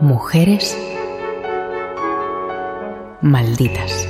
Mujeres malditas.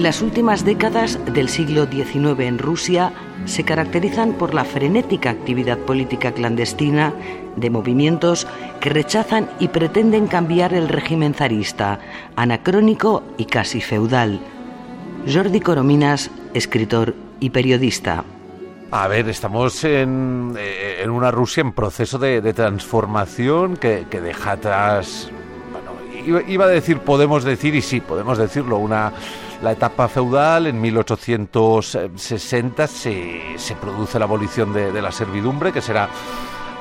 Las últimas décadas del siglo XIX en Rusia se caracterizan por la frenética actividad política clandestina de movimientos que rechazan y pretenden cambiar el régimen zarista, anacrónico y casi feudal. Jordi Corominas, escritor y periodista. A ver, estamos en, eh, una Rusia en proceso de, transformación que, que deja atrás, bueno, iba a decir, podemos decir, y sí, podemos decirlo, una la etapa feudal, en 1860 se, se produce la abolición de, la servidumbre, que será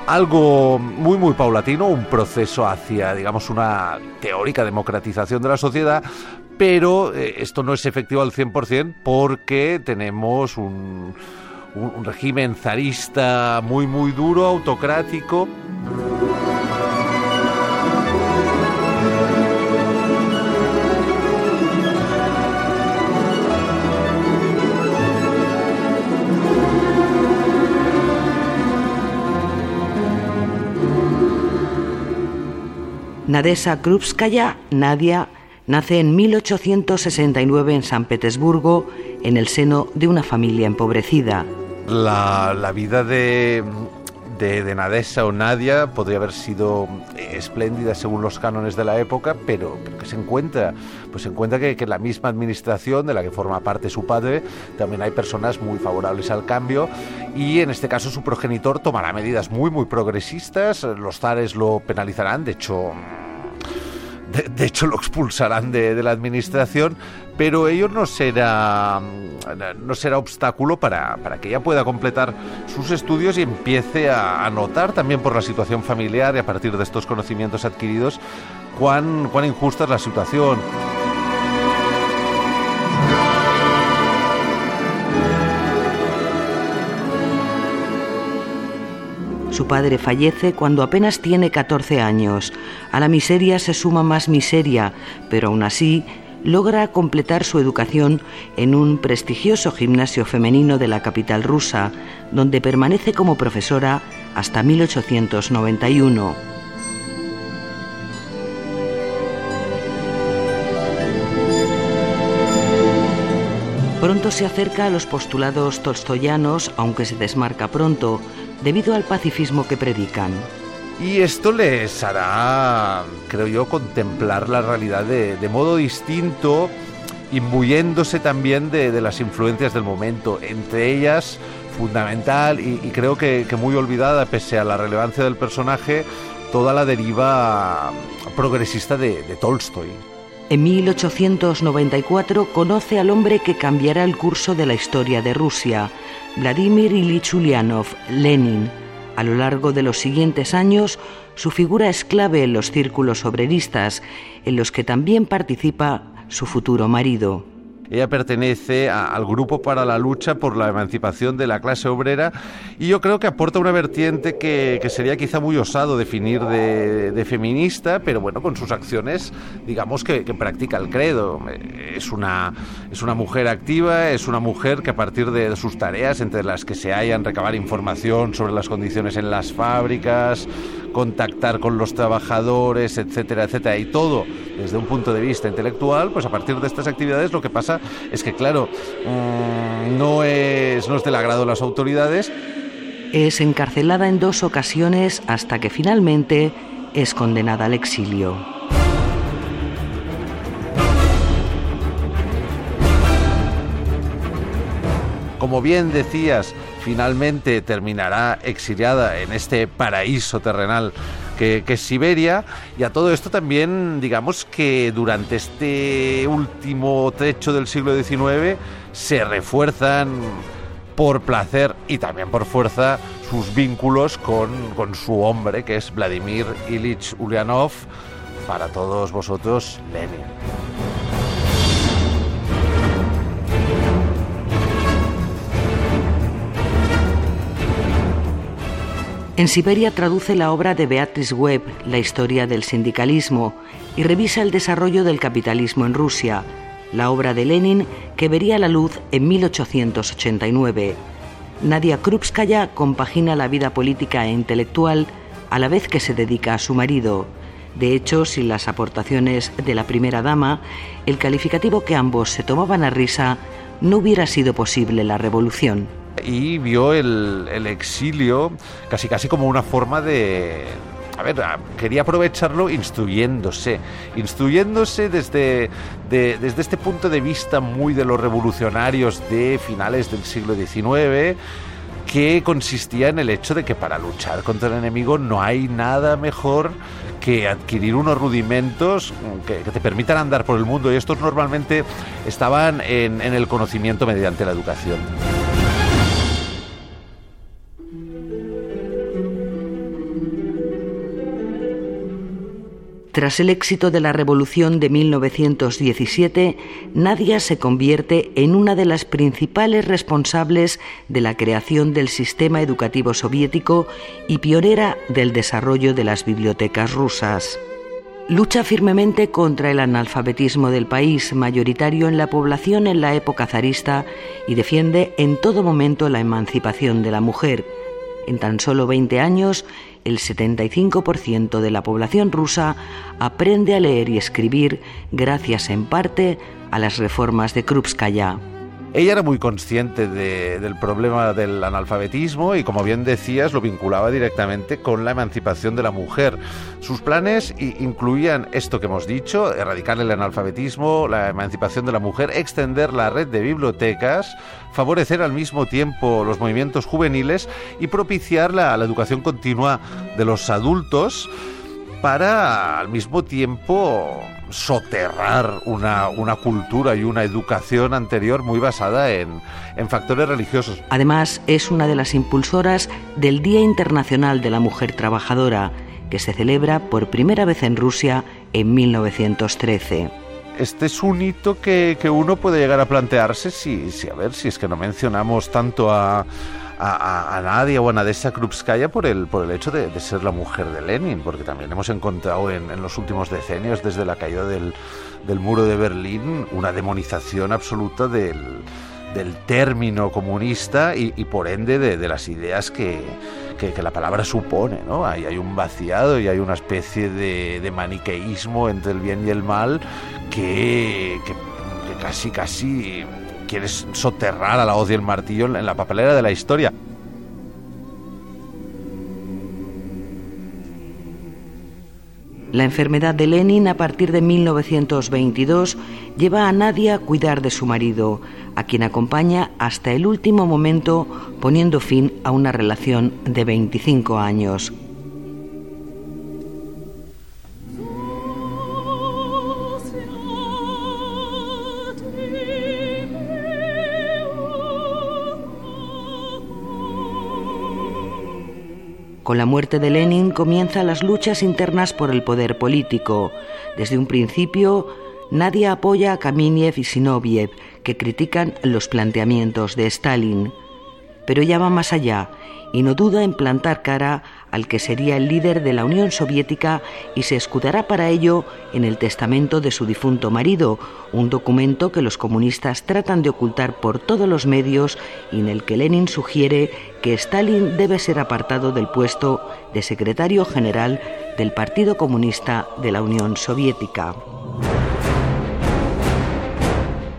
algo muy muy paulatino, un proceso hacia, digamos, una teórica democratización de la sociedad, pero eh, esto no es efectivo al 100% porque tenemos un, un régimen zarista muy muy duro, autocrático. Nadesa Krupskaya, Nadia, nace en 1869 en San Petersburgo, en el seno de una familia empobrecida. La, vida de, de, Nadesa o Nadia podría haber sido espléndida según los cánones de la época, pero, que se encuentra, pues se encuentra que, que, en la misma administración de la que forma parte su padre también hay personas muy favorables al cambio y en este caso su progenitor tomará medidas muy muy progresistas, los zares lo penalizarán, de hecho de, hecho lo expulsarán de, la administración, pero ello no será, no será obstáculo para, para, que ella pueda completar sus estudios y empiece a, a, notar también por la situación familiar y a partir de estos conocimientos adquiridos cuán, cuán injusta es la situación. Su padre fallece cuando apenas tiene 14 años. A la miseria se suma más miseria, pero aún así logra completar su educación en un prestigioso gimnasio femenino de la capital rusa, donde permanece como profesora hasta 1891. Pronto se acerca a los postulados tolstoyanos, aunque se desmarca pronto, debido al pacifismo que predican. Y esto les hará, creo yo, contemplar la realidad de, modo distinto, imbuyéndose también de, las influencias del momento, entre ellas fundamental y, creo que, muy olvidada, pese a la relevancia del personaje, toda la deriva progresista de, de Tolstoy. En 1894 conoce al hombre que cambiará el curso de la historia de Rusia, Vladimir Ilich Ulyanov, Lenin. A lo largo de los siguientes años, su figura es clave en los círculos obreristas, en los que también participa su futuro marido. Ella pertenece al grupo para la lucha por la emancipación de la clase obrera y yo creo que aporta una vertiente que, sería quizá muy osado definir de, feminista, pero bueno, con sus acciones digamos que, practica el credo. Es una, es una mujer activa, es una mujer que a partir de sus tareas, entre las que se hallan recabar información sobre las condiciones en las fábricas, contactar con los trabajadores, etcétera, etcétera, y todo desde un punto de vista intelectual, pues a partir de estas actividades lo que pasa es que, claro, mm, no, es, no es del agrado de las autoridades. Es encarcelada en dos ocasiones hasta que finalmente es condenada al exilio. Como bien decías, finalmente terminará exiliada en este paraíso terrenal que, es Siberia. Y a todo esto también, digamos que durante este último trecho del siglo XIX se refuerzan por placer y también por fuerza sus vínculos con, con su hombre, que es Vladimir Ilich Ulyanov, para todos vosotros, Lenin. En Siberia traduce la obra de Beatrice Webb, La historia del sindicalismo, y revisa el desarrollo del capitalismo en Rusia, la obra de Lenin que vería la luz en 1889. Nadia Krupskaya compagina la vida política e intelectual a la vez que se dedica a su marido. De hecho, sin las aportaciones de la primera dama, el calificativo que ambos se tomaban a risa no hubiera sido posible la revolución y vio el, exilio casi casi como una forma de, a ver, quería aprovecharlo instruyéndose, instruyéndose desde, desde este punto de vista muy de los revolucionarios de finales del siglo XIX, que consistía en el hecho de que para luchar contra el enemigo no hay nada mejor que adquirir unos rudimentos que, te permitan andar por el mundo y estos normalmente estaban en el conocimiento mediante la educación. Tras el éxito de la Revolución de 1917, Nadia se convierte en una de las principales responsables de la creación del sistema educativo soviético y pionera del desarrollo de las bibliotecas rusas. Lucha firmemente contra el analfabetismo del país, mayoritario en la población en la época zarista, y defiende en todo momento la emancipación de la mujer. En tan solo 20 años, el 75% de la población rusa aprende a leer y escribir gracias en parte a las reformas de Krupskaya. Ella era muy consciente del problema del analfabetismo y, como bien decías, lo vinculaba directamente con la emancipación de la mujer. Sus planes incluían esto que hemos dicho, erradicar el analfabetismo, la emancipación de la mujer, extender la red de bibliotecas, favorecer al mismo tiempo los movimientos juveniles y propiciar la educación continua de los adultos para al mismo tiempo soterrar una, una, cultura y una educación anterior muy basada en, en factores religiosos. Además, es una de las impulsoras del Día Internacional de la Mujer Trabajadora, que se celebra por primera vez en Rusia en 1913 este es un hito que, que, uno puede llegar a plantearse si, si, a ver, si es que no mencionamos tanto a, a, Nadia o a Nadesa Krupskaya por el, por el hecho de, ser la mujer de Lenin, porque también hemos encontrado en, los últimos decenios, desde la caída del, muro de Berlín, una demonización absoluta del, término comunista y, por ende de, las ideas que, la palabra supone. ¿no? Hay, hay un vaciado y hay una especie de, maniqueísmo entre el bien y el mal que, que casi, casi quieres soterrar a la hoz y el martillo en la papelera de la historia. La enfermedad de Lenin a partir de 1922 lleva a Nadia a cuidar de su marido, a quien acompaña hasta el último momento poniendo fin a una relación de 25 años. Con la muerte de Lenin comienzan las luchas internas por el poder político. Desde un principio, nadie apoya a Kameniev y Sinoviev, que critican los planteamientos de Stalin. Pero ella va más allá y no duda en plantar cara al que sería el líder de la Unión Soviética y se escudará para ello en el testamento de su difunto marido, un documento que los comunistas tratan de ocultar por todos los medios y en el que Lenin sugiere que Stalin debe ser apartado del puesto de secretario general del Partido Comunista de la Unión Soviética.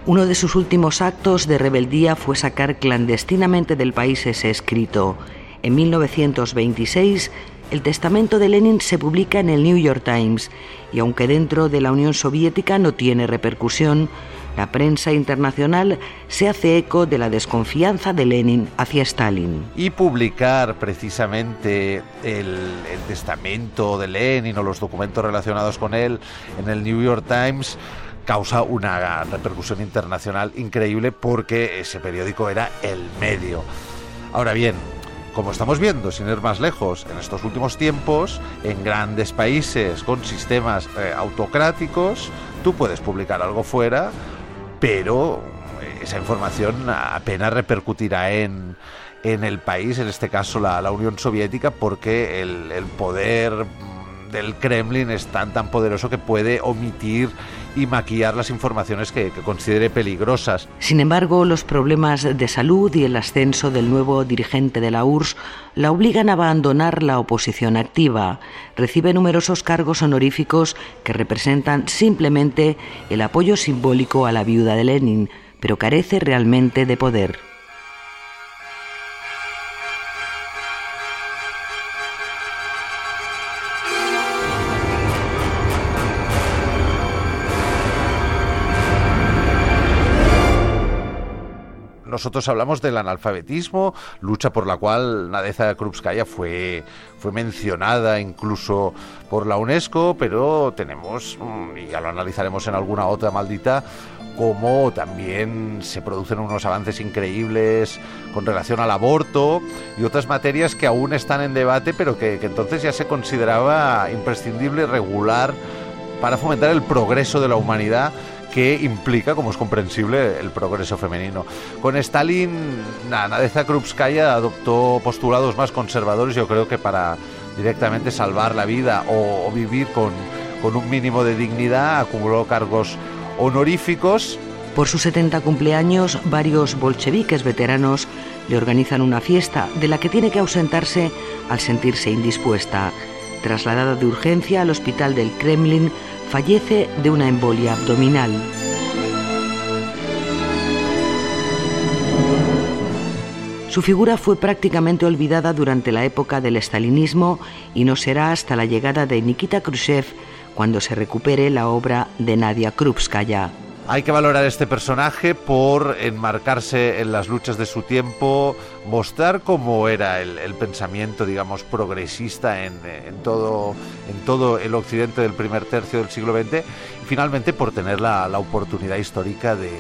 Uno de sus últimos actos de rebeldía fue sacar clandestinamente del país ese escrito, en 1926, el testamento de Lenin se publica en el New York Times y aunque dentro de la Unión Soviética no tiene repercusión, la prensa internacional se hace eco de la desconfianza de Lenin hacia Stalin. Y publicar precisamente el, testamento de Lenin o los documentos relacionados con él en el New York Times causa una repercusión internacional increíble porque ese periódico era el medio. Ahora bien, como estamos viendo, sin ir más lejos, en estos últimos tiempos, en grandes países con sistemas eh, autocráticos, tú puedes publicar algo fuera, pero esa información apenas repercutirá en, en el país, en este caso la, Unión Soviética, porque el poder del Kremlin es tan tan poderoso que puede omitir y maquillar las informaciones que, considere peligrosas. Sin embargo, los problemas de salud y el ascenso del nuevo dirigente de la URSS la obligan a abandonar la oposición activa. Recibe numerosos cargos honoríficos que representan simplemente el apoyo simbólico a la viuda de Lenin, pero carece realmente de poder. Nosotros hablamos del analfabetismo, lucha por la cual Nadeza Krupskaya fue, fue mencionada incluso por la UNESCO, pero tenemos, mm, y ya lo analizaremos en alguna otra maldita, como también se producen unos avances increíbles con relación al aborto y otras materias que aún están en debate, pero que, que entonces ya se consideraba imprescindible regular para fomentar el progreso de la humanidad que implica, como es comprensible, el progreso femenino. Con Stalin, Nadeza Krupskaya adoptó postulados más conservadores, yo creo que para directamente salvar la vida o, vivir con, con un mínimo de dignidad, acumuló cargos honoríficos. Por sus 70 cumpleaños, varios bolcheviques veteranos le organizan una fiesta de la que tiene que ausentarse al sentirse indispuesta. Trasladada de urgencia al hospital del Kremlin, fallece de una embolia abdominal. Su figura fue prácticamente olvidada durante la época del estalinismo y no será hasta la llegada de Nikita Khrushchev cuando se recupere la obra de Nadia Krupskaya. Hay que valorar este personaje por enmarcarse en las luchas de su tiempo, mostrar cómo era el, pensamiento, digamos, progresista en, todo, el occidente del primer tercio del siglo XX y finalmente por tener la, oportunidad histórica de,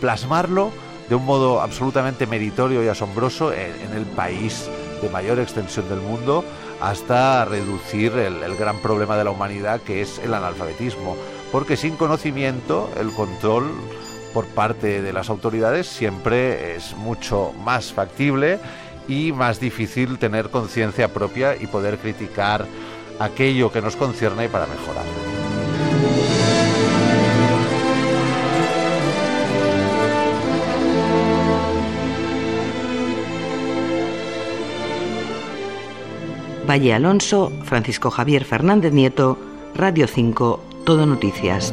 plasmarlo de un modo absolutamente meritorio y asombroso en, el país de mayor extensión del mundo hasta reducir el gran problema de la humanidad que es el analfabetismo porque sin conocimiento el control por parte de las autoridades siempre es mucho más factible y más difícil tener conciencia propia y poder criticar aquello que nos concierne para mejorar. Valle Alonso, Francisco Javier Fernández Nieto, Radio 5, todo Noticias.